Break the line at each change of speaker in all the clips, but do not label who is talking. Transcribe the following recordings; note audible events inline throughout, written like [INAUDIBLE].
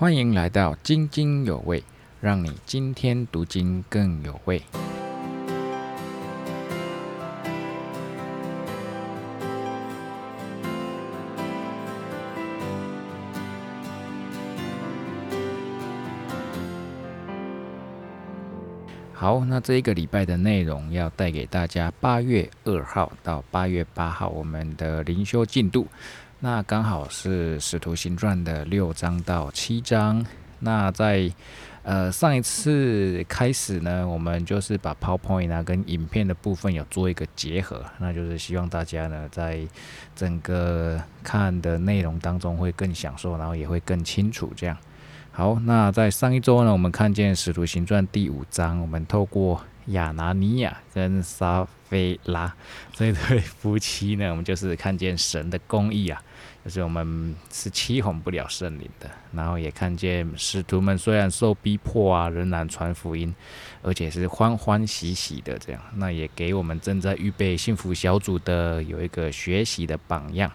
欢迎来到津津有味，让你今天读经更有味。好，那这一个礼拜的内容要带给大家八月二号到八月八号我们的灵修进度。那刚好是《使徒行传》的六章到七章。那在呃上一次开始呢，我们就是把 PowerPoint 啊跟影片的部分有做一个结合，那就是希望大家呢在整个看的内容当中会更享受，然后也会更清楚这样。好，那在上一周呢，我们看见《使徒行传》第五章，我们透过亚拿尼亚跟撒菲拉这对夫妻呢，我们就是看见神的公义啊，就是我们是欺哄不了圣灵的。然后也看见使徒们虽然受逼迫啊，仍然传福音，而且是欢欢喜喜的这样。那也给我们正在预备幸福小组的有一个学习的榜样。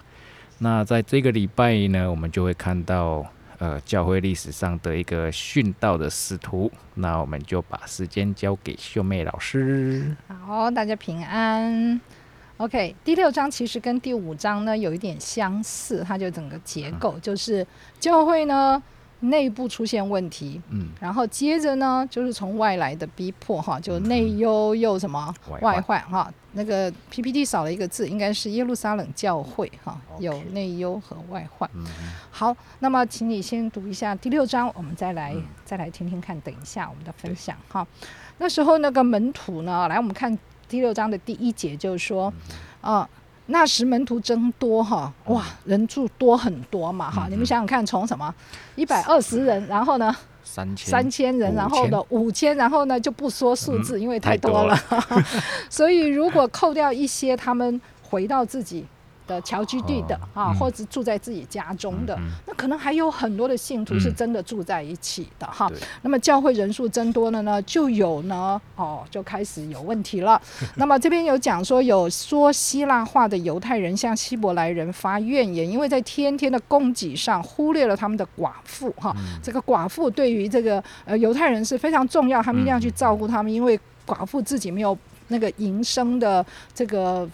那在这个礼拜呢，我们就会看到。呃，教会历史上的一个殉道的使徒，那我们就把时间交给秀妹老师。
好，大家平安。OK，第六章其实跟第五章呢有一点相似，它就整个结构就是教会呢。内部出现问题，嗯，然后接着呢，就是从外来的逼迫哈，就内忧又什么外患哈。那个 PPT 少了一个字，应该是耶路撒冷教会哈，有内忧和外患。好，那么请你先读一下第六章，我们再来再来听听看。等一下我们的分享哈。那时候那个门徒呢，来我们看第六章的第一节，就是说啊。那时门徒增多哈，哇，人数多很多嘛哈，你们想想看，从什么？一百二十人，然后呢？
三千。
三千人，然后呢？五千，然后呢就不说数字，因为太多了，[LAUGHS] 所以如果扣掉一些，他们回到自己。的侨居地的啊，或者住在自己家中的，那可能还有很多的信徒是真的住在一起的哈。那么教会人数增多了呢，就有呢哦，就开始有问题了。[LAUGHS] 那么这边有讲说，有说希腊话的犹太人向希伯来人发怨言，因为在天天的供给上忽略了他们的寡妇哈。这个寡妇对于这个呃犹太人是非常重要，他们一定要去照顾他们，因为寡妇自己没有那个营生的这个。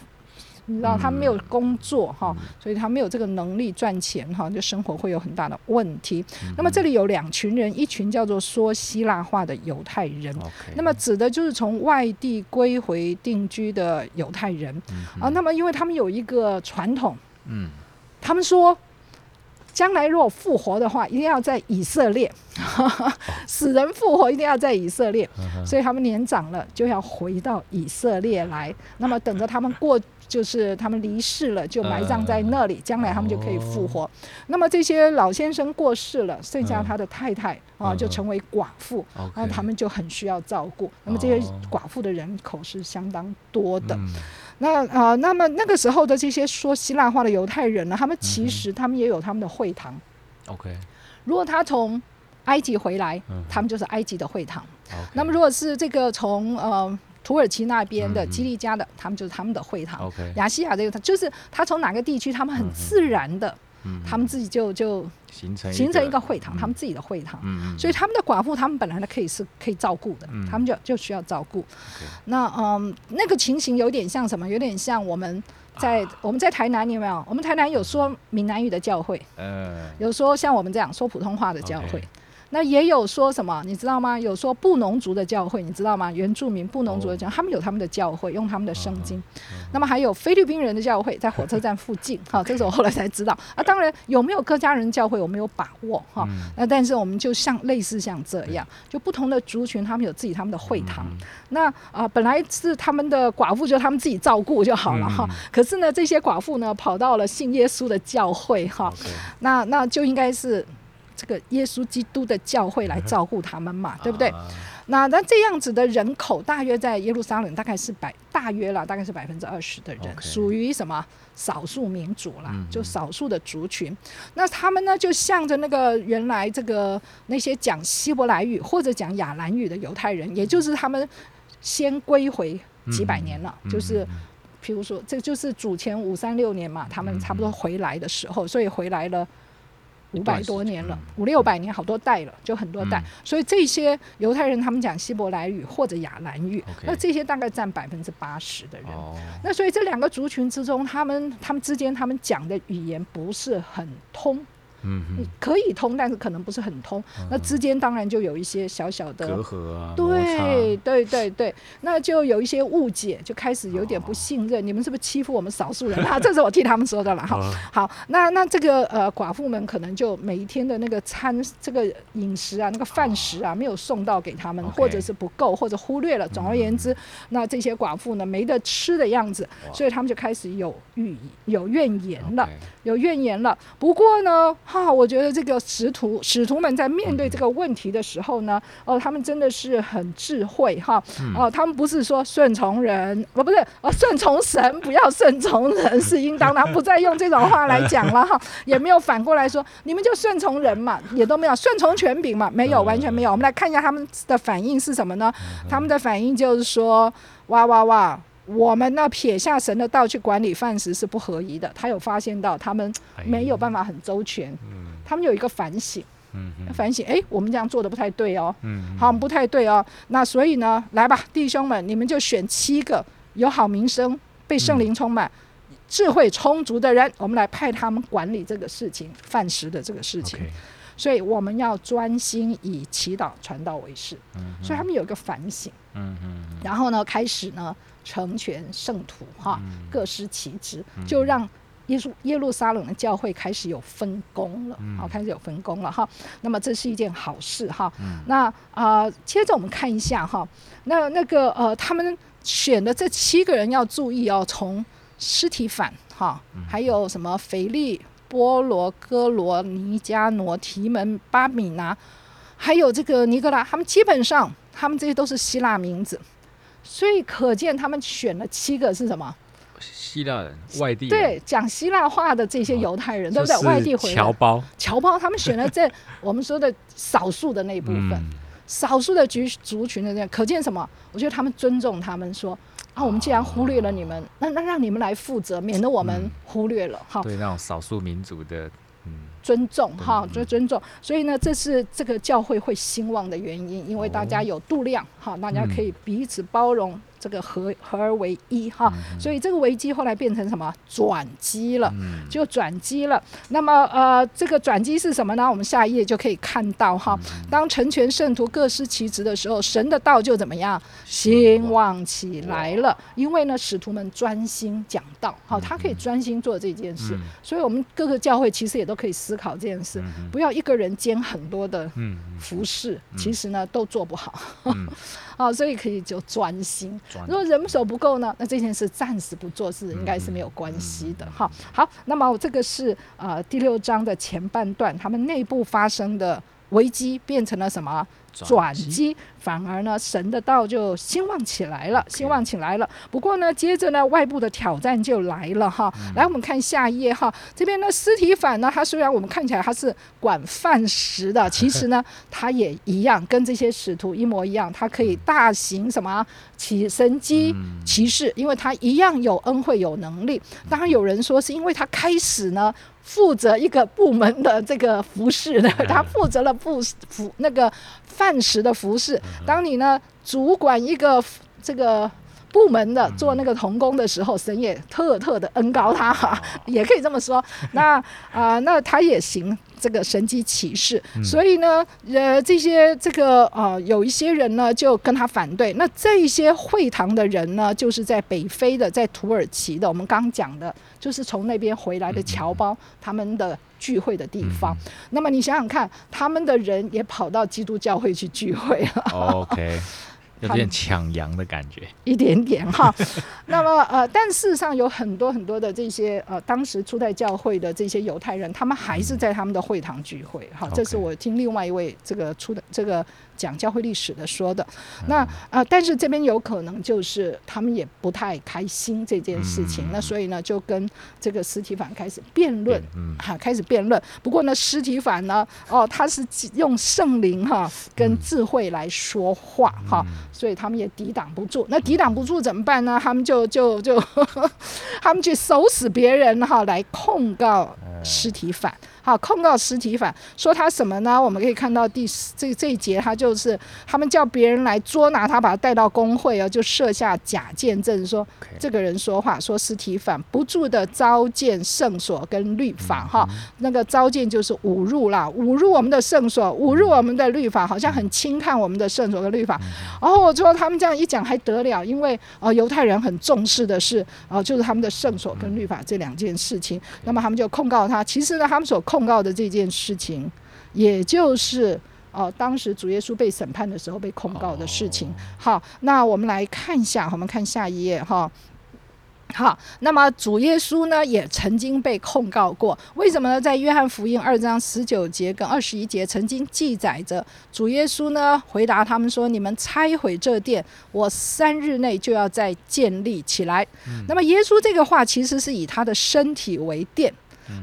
你知道他没有工作哈，所以他没有这个能力赚钱哈，就生活会有很大的问题。那么这里有两群人，一群叫做说希腊话的犹太人，那么指的就是从外地归回定居的犹太人。啊。那么因为他们有一个传统，嗯，他们说将来如果复活的话，一定要在以色列，[LAUGHS] 死人复活一定要在以色列，所以他们年长了就要回到以色列来，那么等着他们过。就是他们离世了，就埋葬在那里，将来他们就可以复活。那么这些老先生过世了，剩下他的太太啊，就成为寡妇，然后他们就很需要照顾。那么这些寡妇的人口是相当多的。那啊，那么那个时候的这些说希腊话的犹太人呢，他们其实他们也有他们的会堂。
OK，
如果他从埃及回来，他们就是埃及的会堂。那么如果是这个从呃。土耳其那边的基利加的，他们就是他们的会堂。亚细亚这个，他就是他从哪个地区，他们很自然的，他们自己就就
形成
形成一个会堂，他们自己的会堂。所以他们的寡妇，他们本来呢可以是可以照顾的，他们就就需要照顾。那嗯，那个情形有点像什么？有点像我们在我们在台南你有没有？我们台南有说闽南语的教会，有说像我们这样说普通话的教会。那也有说什么，你知道吗？有说布农族的教会，你知道吗？原住民布农族的教，他们有他们的教会，用他们的圣经。那么还有菲律宾人的教会，在火车站附近。[LAUGHS] 哈，这是我后来才知道。啊，当然有没有客家人教会，我没有把握哈。那但是我们就像类似像这样，就不同的族群，他们有自己他们的会堂。那啊，本来是他们的寡妇，就他们自己照顾就好了哈。可是呢，这些寡妇呢，跑到了信耶稣的教会哈。那那就应该是。这个耶稣基督的教会来照顾他们嘛，对不对？那那这样子的人口，大约在耶路撒冷大概是百大约了，大概是百分之二十的人，属于什么少数民族啦，就少数的族群。那他们呢，就向着那个原来这个那些讲希伯来语或者讲亚兰语的犹太人，也就是他们先归回几百年了，就是譬如说，这就是主前五三六年嘛，他们差不多回来的时候，所以回来了。五百多年了，五六百年，好多代了，就很多代。所以这些犹太人他们讲希伯来语或者亚兰语，那这些大概占百分之八十的人。那所以这两个族群之中，他们他们之间他们讲的语言不是很通。嗯，可以通，但是可能不是很通。那之间当然就有一些小小的
隔阂啊，
对对对对，那就有一些误解，就开始有点不信任。你们是不是欺负我们少数人？啊？[LAUGHS] 这是我替他们说的了哈。好，那那这个呃寡妇们可能就每一天的那个餐这个饮食啊，那个饭食啊，没有送到给他们，或者是不够，或者忽略了。总而言之，那这些寡妇呢没得吃的样子，所以他们就开始有欲有怨言了，有怨言了。不过呢。哈，我觉得这个使徒使徒们在面对这个问题的时候呢，哦，他们真的是很智慧哈，哦，他们不是说顺从人，哦，不是，哦，顺从神，不要顺从人，[LAUGHS] 是应当，的不再用这种话来讲了哈，也没有反过来说你们就顺从人嘛，也都没有顺从权柄嘛，没有，完全没有。我们来看一下他们的反应是什么呢？他们的反应就是说，哇哇哇。我们呢撇下神的道去管理饭食是不合宜的。他有发现到他们没有办法很周全，他们有一个反省，反省，哎，我们这样做的不太对哦，好，不太对哦。那所以呢，来吧，弟兄们，你们就选七个有好名声、被圣灵充满、智慧充足的人，我们来派他们管理这个事情，饭食的这个事情。所以我们要专心以祈祷传道为事。所以他们有一个反省，嗯嗯然后呢，开始呢。成全圣徒哈，各司其职，就让耶稣耶路撒冷的教会开始有分工了，好，开始有分工了哈。那么这是一件好事哈。那啊，接着我们看一下哈，那那个呃，他们选的这七个人要注意哦，从尸体反哈，还有什么腓力、波罗、哥罗、尼加挪、提门、巴米拿，还有这个尼格拉，他们基本上他们这些都是希腊名字。所以可见，他们选了七个是什么？
希腊人，外地
对讲希腊话的这些犹太人，对不对？外地回来
侨胞，
侨胞，他们选了这 [LAUGHS] 我们说的少数的那一部分，少数的族族群的这样，可见什么？我觉得他们尊重他们，说啊，我们既然忽略了你们，那那让你们来负责，免得我们忽略了哈。
对那种少数民族的。
尊重哈，就尊重，所以呢，这是这个教会会兴旺的原因，因为大家有度量哈，大家可以彼此包容。这个合合而为一哈，所以这个危机后来变成什么转机了，就转机了。那么呃，这个转机是什么呢？我们下一页就可以看到哈。当成全圣徒各司其职的时候，神的道就怎么样兴旺起来了。因为呢，使徒们专心讲道，好，他可以专心做这件事。所以我们各个教会其实也都可以思考这件事，不要一个人兼很多的服饰，其实呢都做不好。[LAUGHS] 啊，所以可以就专心。如果人手不够呢，那这件事暂时不做是应该是没有关系的。哈，好，那么这个是呃第六章的前半段，他们内部发生的危机变成了什么？转机，反而呢，神的道就兴旺起来了，兴旺起来了。不过呢，接着呢，外部的挑战就来了哈。来，我们看下一页哈。这边呢，尸体反呢，他虽然我们看起来他是管饭食的，其实呢，[LAUGHS] 他也一样，跟这些使徒一模一样，他可以大行什么起神机骑士，因为他一样有恩惠有能力。当然有人说是因为他开始呢。负责一个部门的这个服饰的，他负责了部服那个饭食的服饰。当你呢主管一个这个部门的做那个童工的时候，神也特特的恩高他哈，[LAUGHS] 也可以这么说。[LAUGHS] 那啊，那他也行。这个神机骑士，所以呢，呃，这些这个呃，有一些人呢就跟他反对。那这些会堂的人呢，就是在北非的，在土耳其的，我们刚讲的，就是从那边回来的侨胞，他们的聚会的地方。那么你想想看，他们的人也跑到基督教会去聚会了。
OK。有点抢羊的感觉，
一点点哈。[LAUGHS] 那么呃，但事实上有很多很多的这些呃，当时初代教会的这些犹太人，他们还是在他们的会堂聚会哈。这是我听另外一位这个初的这个。讲教会历史的说的，那啊，但是这边有可能就是他们也不太开心这件事情，那所以呢就跟这个尸体反开始辩论，哈，开始辩论。不过呢，尸体反呢，哦，他是用圣灵哈跟智慧来说话哈，所以他们也抵挡不住。那抵挡不住怎么办呢？他们就就就 [LAUGHS] 他们去收拾别人哈，来控告尸体反。好，控告实体反说他什么呢？我们可以看到第这这一节，他就是他们叫别人来捉拿他，把他带到工会啊，就设下假见证，说这个人说话，说实体反不住的召见圣所跟律法哈，那个召见就是侮辱啦，侮辱我们的圣所，侮辱我们的律法，好像很轻看我们的圣所跟律法。然后我说他们这样一讲还得了，因为呃犹太人很重视的是啊，就是他们的圣所跟律法这两件事情，那么他们就控告他。其实呢，他们所控告的这件事情，也就是哦，当时主耶稣被审判的时候被控告的事情。好，那我们来看一下，我们看下一页哈。好，那么主耶稣呢，也曾经被控告过。为什么呢？在约翰福音二章十九节跟二十一节，曾经记载着主耶稣呢回答他们说：“你们拆毁这殿，我三日内就要再建立起来。”那么耶稣这个话其实是以他的身体为殿。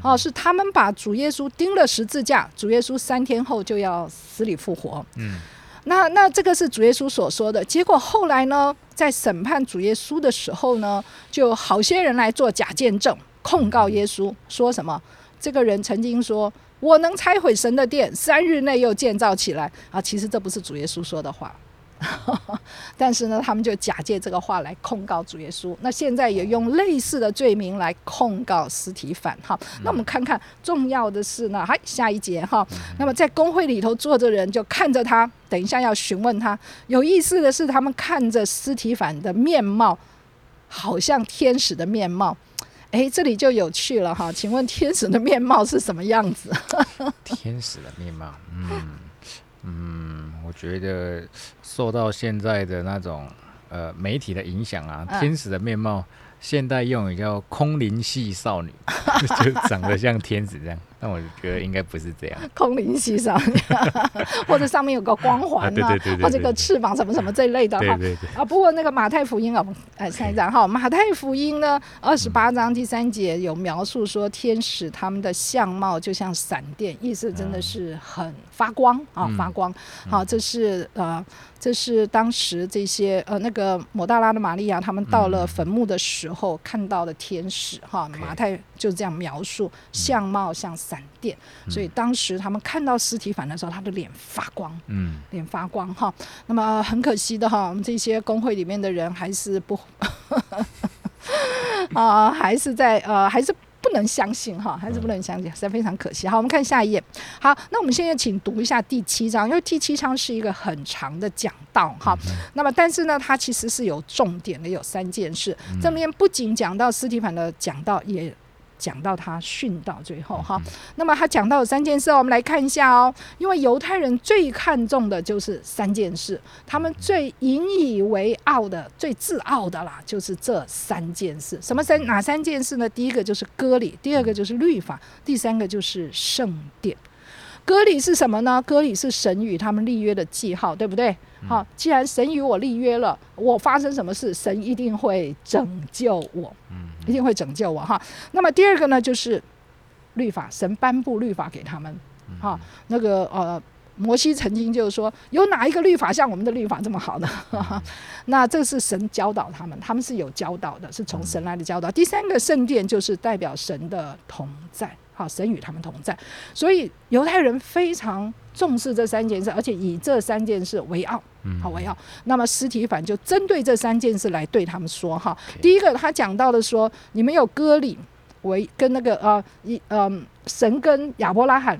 哦，是他们把主耶稣钉了十字架，主耶稣三天后就要死里复活。嗯，那那这个是主耶稣所说的。结果后来呢，在审判主耶稣的时候呢，就好些人来做假见证，控告耶稣，说什么这个人曾经说我能拆毁神的殿，三日内又建造起来啊。其实这不是主耶稣说的话。[LAUGHS] 但是呢，他们就假借这个话来控告主耶稣。那现在也用类似的罪名来控告尸体反哈。那我们看看重要的是呢，还下一节哈。那么在工会里头坐着人就看着他，等一下要询问他。有意思的是，他们看着尸体反的面貌，好像天使的面貌。哎，这里就有趣了哈。请问天使的面貌是什么样子？[LAUGHS]
天使的面貌，嗯。嗯，我觉得受到现在的那种呃媒体的影响啊，天使的面貌，现代用语叫空灵系少女，[LAUGHS] 就长得像天使这样。但我觉得应该不是这样，
空灵系上，[LAUGHS] 或者上面有个光环啊，或者个翅膀什么什么这一类的哈。啊，不过那个马太福音啊，哎，下一张哈，马太福音呢，二十八章第三节有描述说，天使他们的相貌就像闪电，意思真的是很发光啊，发光。好，这是呃，这是当时这些呃那个抹大拉的玛利亚他们到了坟墓的时候看到的天使哈，马太就这样描述，相貌像。闪电，所以当时他们看到尸体反的时候，他的脸发光，嗯，脸发光哈。那么很可惜的哈，我们这些工会里面的人还是不啊，[LAUGHS] 还是在呃，还是不能相信哈，还是不能相信，实在非常可惜。好，我们看下一页。好，那我们现在请读一下第七章，因为第七章是一个很长的讲道哈。那么，但是呢，它其实是有重点的，有三件事。这边不仅讲到尸体反的讲道，也。讲到他训到最后哈，那么他讲到有三件事，我们来看一下哦。因为犹太人最看重的就是三件事，他们最引以为傲的、最自傲的啦，就是这三件事。什么三？哪三件事呢？第一个就是割礼，第二个就是律法，第三个就是圣殿。割礼是什么呢？割礼是神与他们立约的记号，对不对？好，既然神与我立约了，我发生什么事，神一定会拯救我，嗯，一定会拯救我哈。那么第二个呢，就是律法，神颁布律法给他们，哈，那个呃，摩西曾经就是说，有哪一个律法像我们的律法这么好的？[LAUGHS] 那这是神教导他们，他们是有教导的，是从神来的教导。第三个圣殿就是代表神的同在。好，神与他们同在，所以犹太人非常重视这三件事，而且以这三件事为傲，好为傲。那么尸体反就针对这三件事来对他们说：哈，第一个他讲到的说，你们有割礼为跟那个呃一嗯神跟亚伯拉罕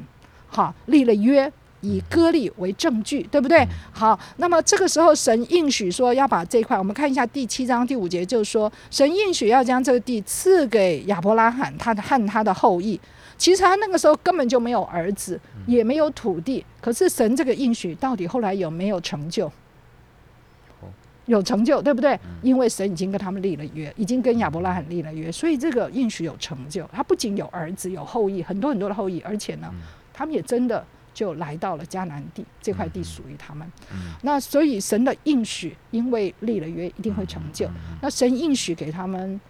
哈立了约。以割礼为证据，对不对？好，那么这个时候神应许说要把这块，我们看一下第七章第五节，就是说神应许要将这个地赐给亚伯拉罕，他的和他的后裔。其实他那个时候根本就没有儿子，也没有土地。可是神这个应许到底后来有没有成就？有成就，对不对？因为神已经跟他们立了约，已经跟亚伯拉罕立了约，所以这个应许有成就。他不仅有儿子，有后裔，很多很多的后裔，而且呢，他们也真的。就来到了迦南地，这块地属于他们。那所以神的应许，因为立了约，一定会成就。那神应许给他们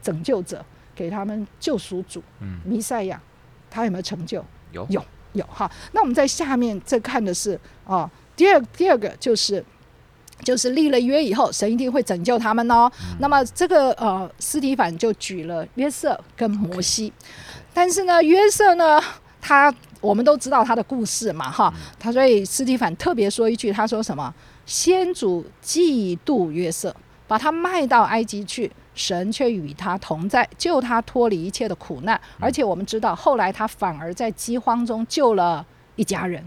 拯救者，给他们救赎主，弥赛亚，他有没有成就？
有，
有，有哈。那我们在下面再看的是啊，第二第二个就是就是立了约以后，神一定会拯救他们哦。那么这个呃，斯提凡就举了约瑟跟摩西，但是呢，约瑟呢，他我们都知道他的故事嘛，哈，他所以斯提凡特别说一句，他说什么？先祖嫉妒约瑟，把他卖到埃及去，神却与他同在，救他脱离一切的苦难。而且我们知道，后来他反而在饥荒中救了一家人。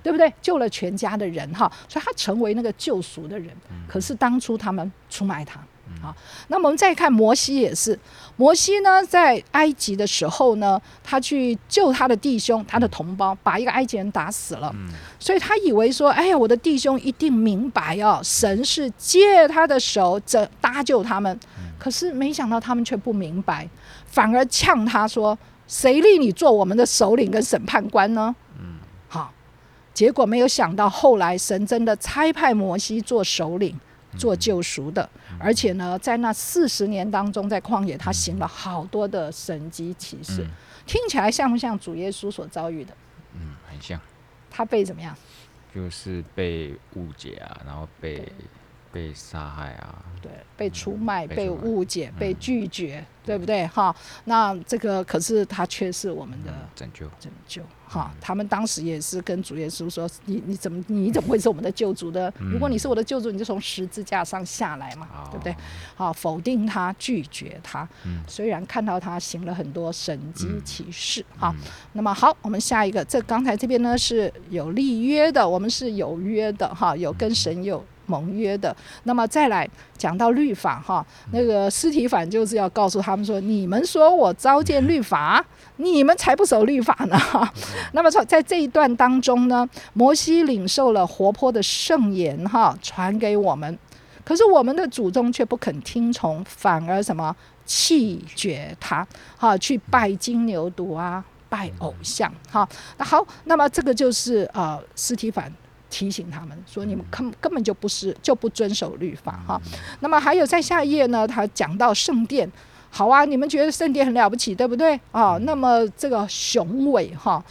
对不对？救了全家的人哈，所以他成为那个救赎的人。可是当初他们出卖他啊。那我们再看摩西也是，摩西呢在埃及的时候呢，他去救他的弟兄、他的同胞，把一个埃及人打死了。所以他以为说，哎呀，我的弟兄一定明白哦，神是借他的手这搭救他们。可是没想到他们却不明白，反而呛他说：“谁立你做我们的首领跟审判官呢？”嗯，好结果没有想到，后来神真的差派摩西做首领、做救赎的，而且呢，在那四十年当中，在旷野他行了好多的神迹奇事，听起来像不像主耶稣所遭遇的？
嗯，很像。
他被怎么样？
就是被误解啊，然后被。被杀害啊，
对，被出卖、被误解、被拒绝，对不对？哈，那这个可是他却是我们的
拯救，
拯救。哈，他们当时也是跟主耶稣说：“你你怎么你怎么会是我们的救主的？如果你是我的救主，你就从十字架上下来嘛，对不对？”好，否定他，拒绝他。虽然看到他行了很多神机奇事，哈。那么好，我们下一个，这刚才这边呢是有立约的，我们是有约的，哈，有跟神有。盟约的，那么再来讲到律法哈，那个尸体反就是要告诉他们说：你们说我糟践律法，你们才不守律法呢。那么在在这一段当中呢，摩西领受了活泼的圣言哈，传给我们，可是我们的祖宗却不肯听从，反而什么弃绝他，哈，去拜金牛犊啊，拜偶像哈。那好，那么这个就是呃斯提凡。提醒他们说：“你们根根本就不是就不遵守律法哈。”那么还有在下一页呢，他讲到圣殿，好啊，你们觉得圣殿很了不起，对不对啊？那么这个雄伟哈，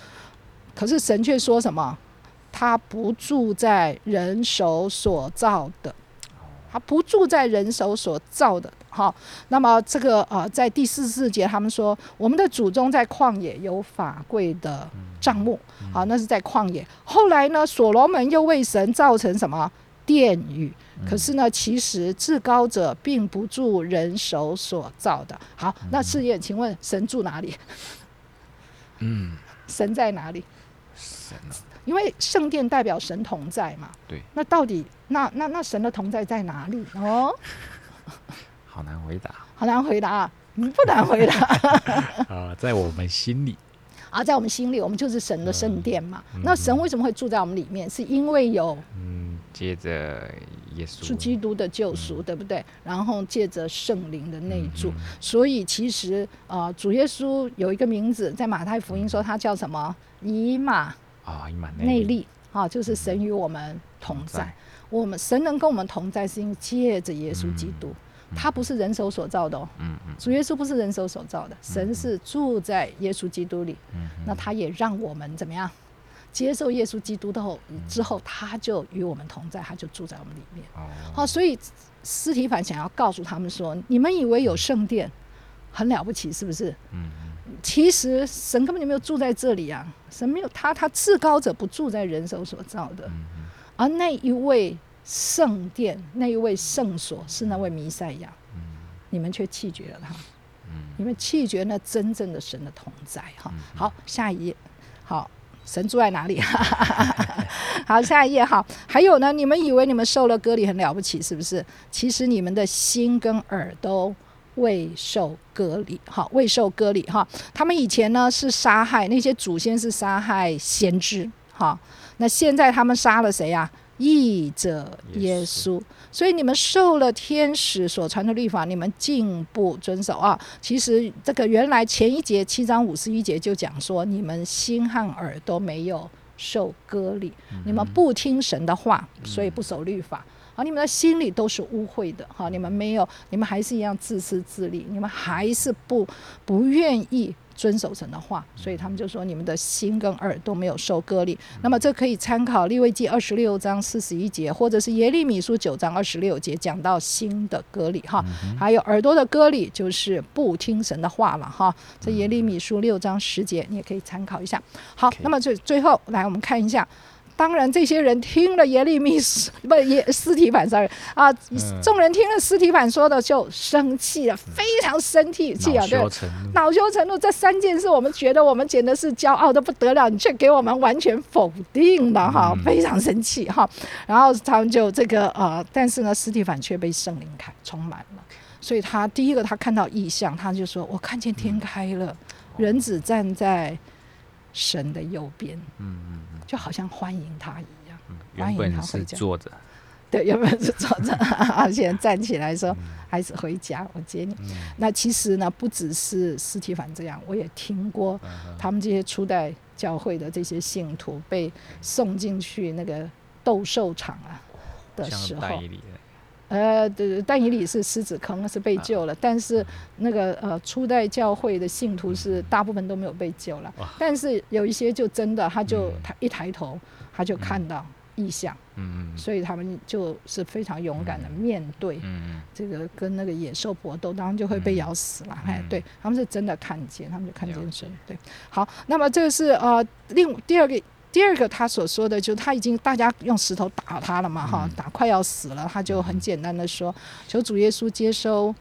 可是神却说什么？他不住在人手所造的。他不住在人手所造的，哈。那么这个呃，在第四十四节，他们说我们的祖宗在旷野有法柜的帐幕，好，那是在旷野。后来呢，所罗门又为神造成什么殿宇？可是呢，其实至高者并不住人手所造的。好，那赤焰，请问神住哪里？
嗯，
神在哪里？
神。
因为圣殿代表神同在嘛，
对。
那到底那那那神的同在在哪里哦？[LAUGHS]
好难回答。
好难回答，不难回答。[LAUGHS]
啊，在我们心里。[LAUGHS]
啊，在我们心里，我们就是神的圣殿嘛。那神为什么会住在我们里面？是因为有
嗯，借着耶稣，
是基督的救赎，对不对？然后借着圣灵的内住，所以其实啊，主耶稣有一个名字，在马太福音说他叫什么？以马。
啊，
内力啊，就是神与我们同在。我们神能跟我们同在，是因为借着耶稣基督，他不是人手所造的哦。嗯嗯，主耶稣不是人手所造的，神是住在耶稣基督里。嗯那他也让我们怎么样接受耶稣基督的后之后，他就与我们同在，他就住在我们里面。哦。好，所以斯提凡想要告诉他们说：你们以为有圣殿很了不起，是不是？嗯。其实神根本就没有住在这里啊！神没有他，他至高者不住在人手所造的，而那一位圣殿、那一位圣所是那位弥赛亚，你们却弃绝了他，你们弃绝那真正的神的同在。哈，好，下一页，好，神住在哪里？[LAUGHS] 好，下一页，哈，还有呢？你们以为你们受了割礼很了不起，是不是？其实你们的心跟耳都。未受割礼，哈，未受割礼，哈。他们以前呢是杀害那些祖先，是杀害先知，哈。那现在他们杀了谁呀？义者耶稣。所以你们受了天使所传的律法，你们竟不遵守啊！其实这个原来前一节七章五十一节就讲说，你们心和耳都没有受割礼，你们不听神的话，所以不守律法。好，你们的心里都是污秽的，哈，你们没有，你们还是一样自私自利，你们还是不不愿意遵守神的话，所以他们就说你们的心跟耳都没有受割礼。那么这可以参考利未记二十六章四十一节，或者是耶利米书九章二十六节，讲到心的割礼哈。还有耳朵的割礼，就是不听神的话了哈。这耶利米书六章十节，你也可以参考一下。好，那么最最后来我们看一下。当然，这些人听了耶利米不耶斯提反 sorry 啊，众人听了斯提反说的就生气了，非常生气气啊，对，恼羞成怒。这三件事，我们觉得我们简直是骄傲的不得了，你却给我们完全否定了哈，非常生气哈。然后他们就这个呃，但是呢，斯提反却被圣灵开充满了，所以他第一个他看到异象，他就说：“我看见天开了，人子站在神的右边。”嗯嗯。就好像欢迎他一样，
欢迎他回家。坐着，
对，原本是坐着，[LAUGHS] 而且站起来说：“孩子回家，我接你。”那其实呢，不只是斯提凡这样，我也听过他们这些初代教会的这些信徒被送进去那个斗兽场啊的时候。呃，对，但以理是狮子坑，是被救了。但是那个呃，初代教会的信徒是大部分都没有被救了。但是有一些就真的，他就他一抬头，他就看到异象。嗯嗯。所以他们就是非常勇敢的面对这个跟那个野兽搏斗，当然就会被咬死了。哎，对他们是真的看见，他们就看见神。对，好，那么这个是呃，另第二个。第二个，他所说的，就他已经大家用石头打他了嘛，哈，打快要死了，他就很简单的说，求主耶稣接收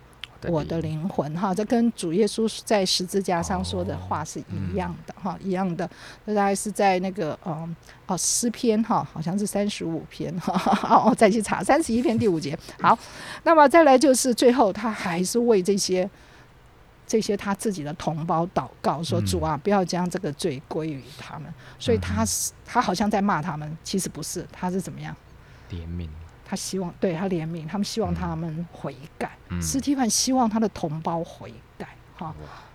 我的灵魂，哈，这跟主耶稣在十字架上说的话是一样的，哈，一样的。这大概是在那个，嗯，哦，诗篇，哈，好像是三十五篇，哈，[LAUGHS] 哦，再去查三十一篇第五节。好，那么再来就是最后，他还是为这些。这些他自己的同胞祷告说：“主啊，不要将这个罪归于他们。”所以他是他好像在骂他们，其实不是，他是怎么样？
怜悯。
他希望对他怜悯，他们希望他们悔改。斯蒂芬希望他的同胞悔改。哈。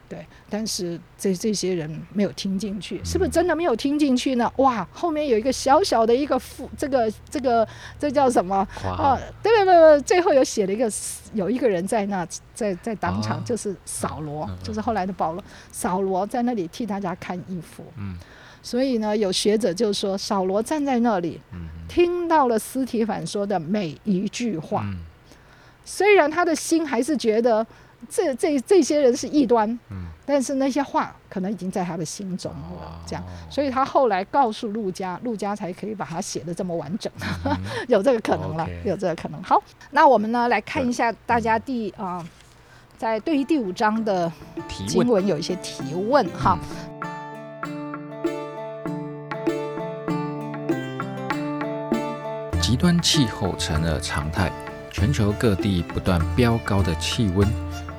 对，但是这这些人没有听进去，是不是真的没有听进去呢？哇，后面有一个小小的一个副，这个这个这叫什么？
啊，
对对对，最后有写了一个，有一个人在那，在在当场，就是扫罗，就是后来的保罗，扫罗在那里替大家看衣服。嗯，所以呢，有学者就说，扫罗站在那里，听到了斯提凡说的每一句话，虽然他的心还是觉得。这这这些人是异端，嗯，但是那些话可能已经在他的心中了，这样，所以他后来告诉陆家，陆家才可以把它写的这么完整，[LAUGHS] 有这个可能了，有这个可能。好，那我们呢来看一下大家第啊，在对于第五章的经文有一些提问哈。
极端气候成了常态，全球各地不断飙高的气温。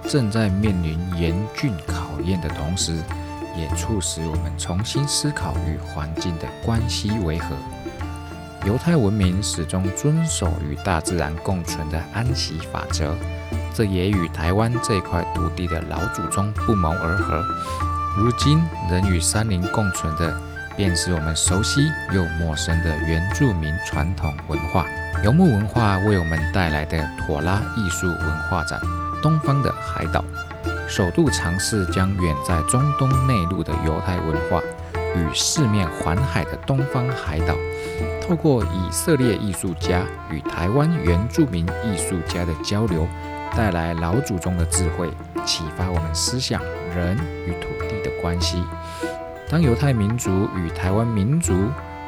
正在面临严峻考验的同时，也促使我们重新思考与环境的关系为何。犹太文明始终遵守与大自然共存的安息法则，这也与台湾这块土地的老祖宗不谋而合。如今，人与山林共存的，便是我们熟悉又陌生的原住民传统文化——游牧文化为我们带来的妥拉艺术文化展。东方的海岛，首度尝试将远在中东内陆的犹太文化与四面环海的东方海岛，透过以色列艺术家与台湾原住民艺术家的交流，带来老祖宗的智慧，启发我们思想人与土地的关系。当犹太民族与台湾民族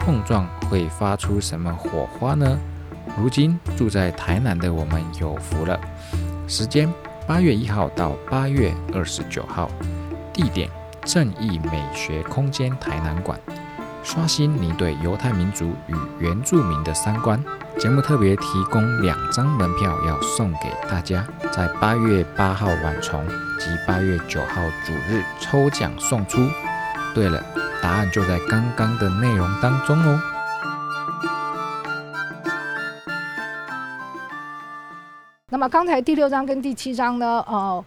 碰撞，会发出什么火花呢？如今住在台南的我们有福了，时间。八月一号到八月二十九号，地点正义美学空间台南馆，刷新你对犹太民族与原住民的三观。节目特别提供两张门票要送给大家，在八月八号晚虫及八月九号主日抽奖送出。对了，答案就在刚刚的内容当中哦。
那么刚才第六章跟第七章呢？哦，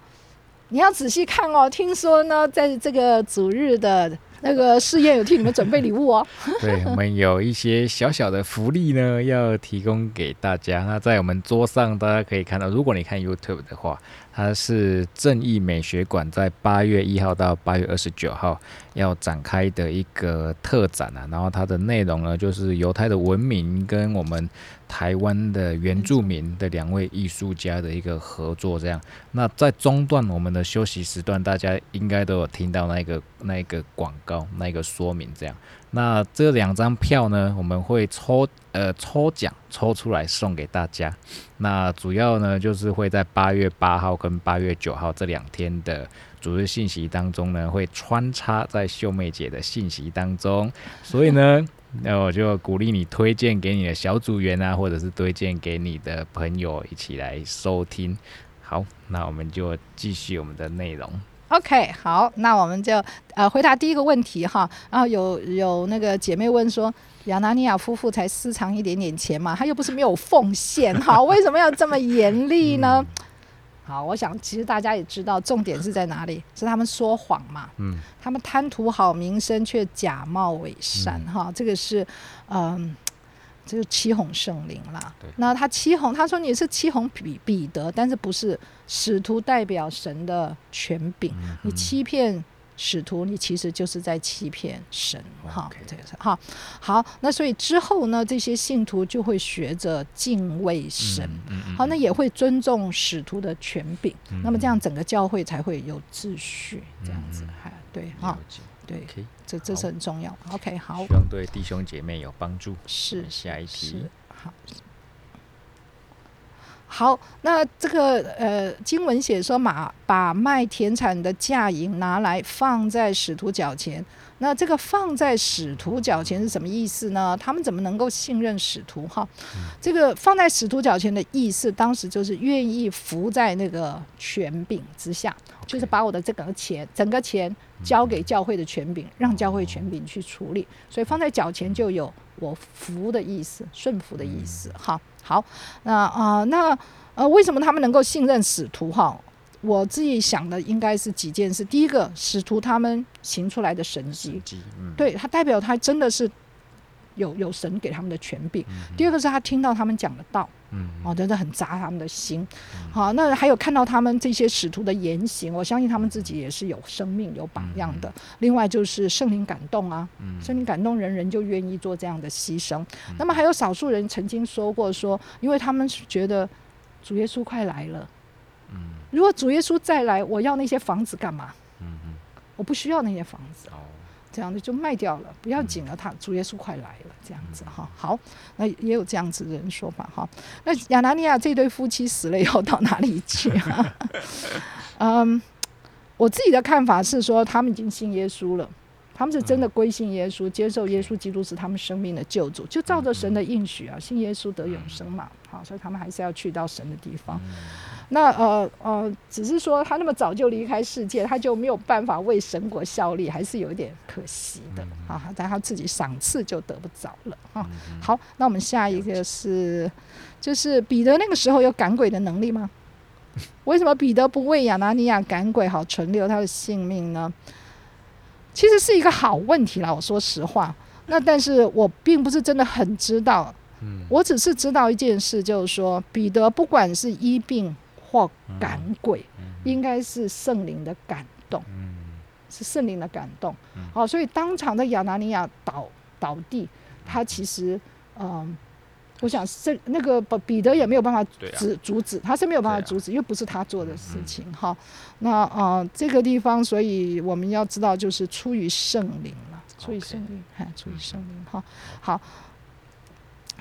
你要仔细看哦。听说呢，在这个主日的那个试验有替你们准备礼物哦。[LAUGHS]
对，我们有一些小小的福利呢，要提供给大家。那在我们桌上，大家可以看到，如果你看 YouTube 的话。它是正义美学馆在八月一号到八月二十九号要展开的一个特展啊，然后它的内容呢，就是犹太的文明跟我们台湾的原住民的两位艺术家的一个合作，这样。那在中段我们的休息时段，大家应该都有听到那个那个广告那个说明，这样。那这两张票呢，我们会抽呃抽奖抽出来送给大家。那主要呢就是会在八月八号跟八月九号这两天的主日信息当中呢，会穿插在秀妹姐的信息当中。所以呢，那 [LAUGHS] 我就鼓励你推荐给你的小组员啊，或者是推荐给你的朋友一起来收听。好，那我们就继续我们的内容。
OK，好，那我们就呃回答第一个问题哈。然后有有那个姐妹问说，亚拿尼亚夫妇才私藏一点点钱嘛，他又不是没有奉献，哈，[LAUGHS] 为什么要这么严厉呢？好，我想其实大家也知道，重点是在哪里？是他们说谎嘛？嗯，他们贪图好名声，却假冒伪善，哈，这个是嗯。就是欺哄圣灵啦。那他欺哄，他说你是欺哄彼彼得，但是不是使徒代表神的权柄？你欺骗使徒，你其实就是在欺骗神。哈，这个是哈。好，那所以之后呢，这些信徒就会学着敬畏神。好，那也会尊重使徒的权柄。那么这样整个教会才会有秩序。这样子，还对哈。对，这这是很重要。OK，好，
希望对弟兄姐妹有帮助。
是，
下一题。
好，好，那这个呃，经文写说，马把卖田产的价银拿来放在使徒脚前。那这个放在使徒脚前是什么意思呢？他们怎么能够信任使徒？哈，这个放在使徒脚前的意思，当时就是愿意服在那个权柄之下，就是把我的这个钱，整个钱交给教会的权柄，让教会权柄去处理。所以放在脚前就有我服的意思，顺服的意思。哈，好，那啊，那呃，为什么他们能够信任使徒？哈？我自己想的应该是几件事。第一个，使徒他们行出来的神迹，对他代表他真的是有有神给他们的权柄。第二个是他听到他们讲的道，哦，真的很扎他们的心。好，那还有看到他们这些使徒的言行，我相信他们自己也是有生命、有榜样的。另外就是圣灵感动啊，圣灵感动人人就愿意做这样的牺牲。那么还有少数人曾经说过说，因为他们觉得主耶稣快来了。如果主耶稣再来，我要那些房子干嘛？嗯嗯，我不需要那些房子，哦，这样的就卖掉了，不要紧了。他主耶稣快来了，这样子哈。好，那也有这样子的人说法哈。那亚拿尼亚这对夫妻死了以后到哪里去啊？[LAUGHS] 嗯，我自己的看法是说，他们已经信耶稣了，他们是真的归信耶稣，接受耶稣基督是他们生命的救主，就照着神的应许啊，信耶稣得永生嘛。好，所以他们还是要去到神的地方。那呃呃，只是说他那么早就离开世界，他就没有办法为神国效力，还是有一点可惜的啊。但他自己赏赐就得不着了啊。好，那我们下一个是，就是彼得那个时候有赶鬼的能力吗？[LAUGHS] 为什么彼得不为亚拿尼亚赶鬼，好存留他的性命呢？其实是一个好问题啦。我说实话，那但是我并不是真的很知道。嗯我只是知道一件事，就是说彼得不管是医病。或赶鬼，应该是圣灵的感动，是圣灵的感动。好，所以当场的亚拿尼亚倒倒地，他其实，嗯，我想是那个彼得也没有办法止阻止，他是没有办法阻止，因为不是他做的事情。哈，那啊，这个地方，所以我们要知道，就是出于圣灵了，出于圣灵，哈，出于圣灵。哈，好，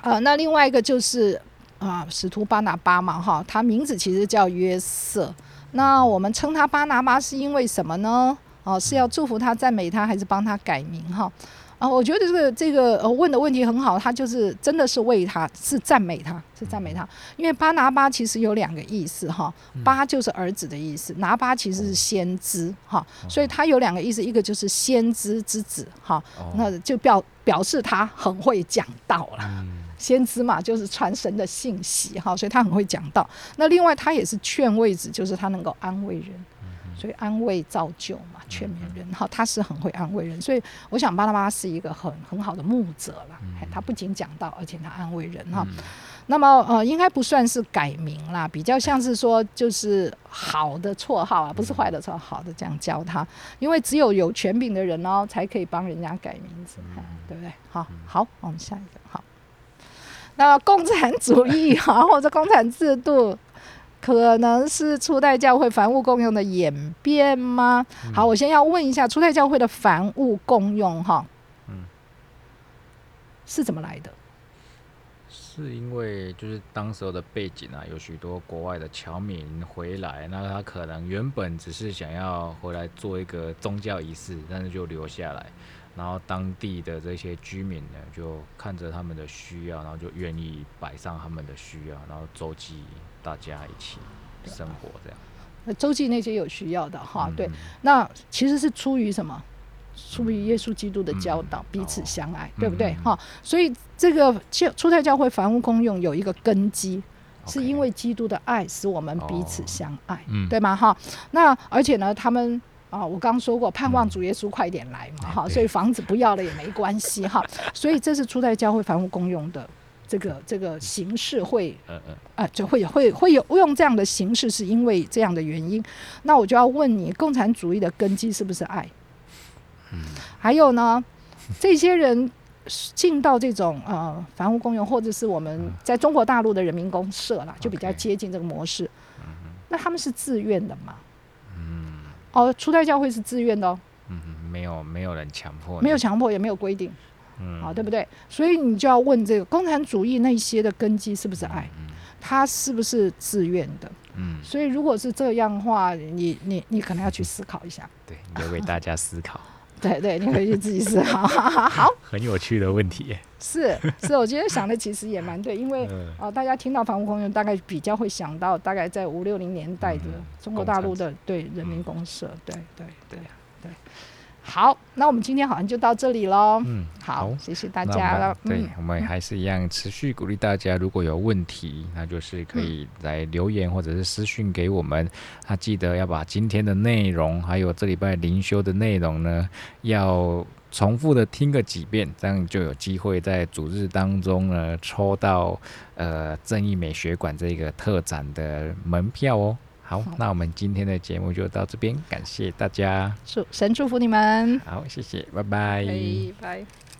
啊，那另外一个就是。啊，使徒巴拿巴嘛，哈，他名字其实叫约瑟。那我们称他巴拿巴是因为什么呢？哦，是要祝福他、赞美他，还是帮他改名？哈，啊，我觉得这个这个问的问题很好，他就是真的是为他是赞美他，是赞美他。因为巴拿巴其实有两个意思，哈，巴就是儿子的意思，拿巴其实是先知，哈，所以他有两个意思，一个就是先知之子，哈，那就表表示他很会讲道了。先知嘛，就是传神的信息哈，所以他很会讲道。那另外他也是劝慰子，就是他能够安慰人。所以安慰造就嘛，劝勉人哈，他是很会安慰人，所以我想巴拉巴是一个很很好的牧者了。他不仅讲道，而且他安慰人哈。那么呃，应该不算是改名啦，比较像是说就是好的绰号啊，不是坏的绰号，好的这样教他，因为只有有权柄的人哦，才可以帮人家改名字，对不对？好，好，我们下一个好。那共产主义哈，或者共产制度。[LAUGHS] 可能是初代教会凡物共用的演变吗？好，我先要问一下初代教会的凡物共用哈，嗯，是怎么来的？
是因为就是当时候的背景啊，有许多国外的侨民回来，那他可能原本只是想要回来做一个宗教仪式，但是就留下来，然后当地的这些居民呢，就看着他们的需要，然后就愿意摆上他们的需要，然后周济。大家一起生活这样，
那周记那些有需要的哈，对，那其实是出于什么？出于耶稣基督的教导，彼此相爱，对不对？哈，所以这个教初代教会房屋公用有一个根基，是因为基督的爱使我们彼此相爱，对吗？哈，那而且呢，他们啊，我刚刚说过，盼望主耶稣快点来嘛，哈，所以房子不要了也没关系，哈，所以这是初代教会房屋公用的。这个这个形式会，呃呃，啊，就会会会有用这样的形式，是因为这样的原因。那我就要问你，共产主义的根基是不是爱？嗯，还有呢，这些人进到这种呃房屋公用，或者是我们在中国大陆的人民公社啦，就比较接近这个模式。那他们是自愿的吗？嗯，哦，初代教会是自愿的哦。
嗯没有没有人强迫，
没有强迫，也没有规定。嗯好，对不对？所以你就要问这个共产主义那些的根基是不是爱？他是不是自愿的？嗯，所以如果是这样的话，你你你可能要去思考一下。
对，留给大家思考。
对对，你可以去自己思考。[LAUGHS] 好，[LAUGHS]
很有趣的问题。
是是，我觉得想的其实也蛮对，因为啊，大家听到房屋公用，大概比较会想到大概在五六零年代的中国大陆的对人民公社，对对对对。好，那我们今天好像就到这里喽。嗯，好，谢谢大家了。
对我们还是一样持续鼓励大家，如果有问题，那就是可以来留言或者是私讯给我们。那记得要把今天的内容，还有这礼拜灵修的内容呢，要重复的听个几遍，这样就有机会在主日当中呢抽到呃正义美学馆这个特展的门票哦。好，那我们今天的节目就到这边，感谢大家，
祝神祝福你们。
好，谢谢，拜拜，
拜拜。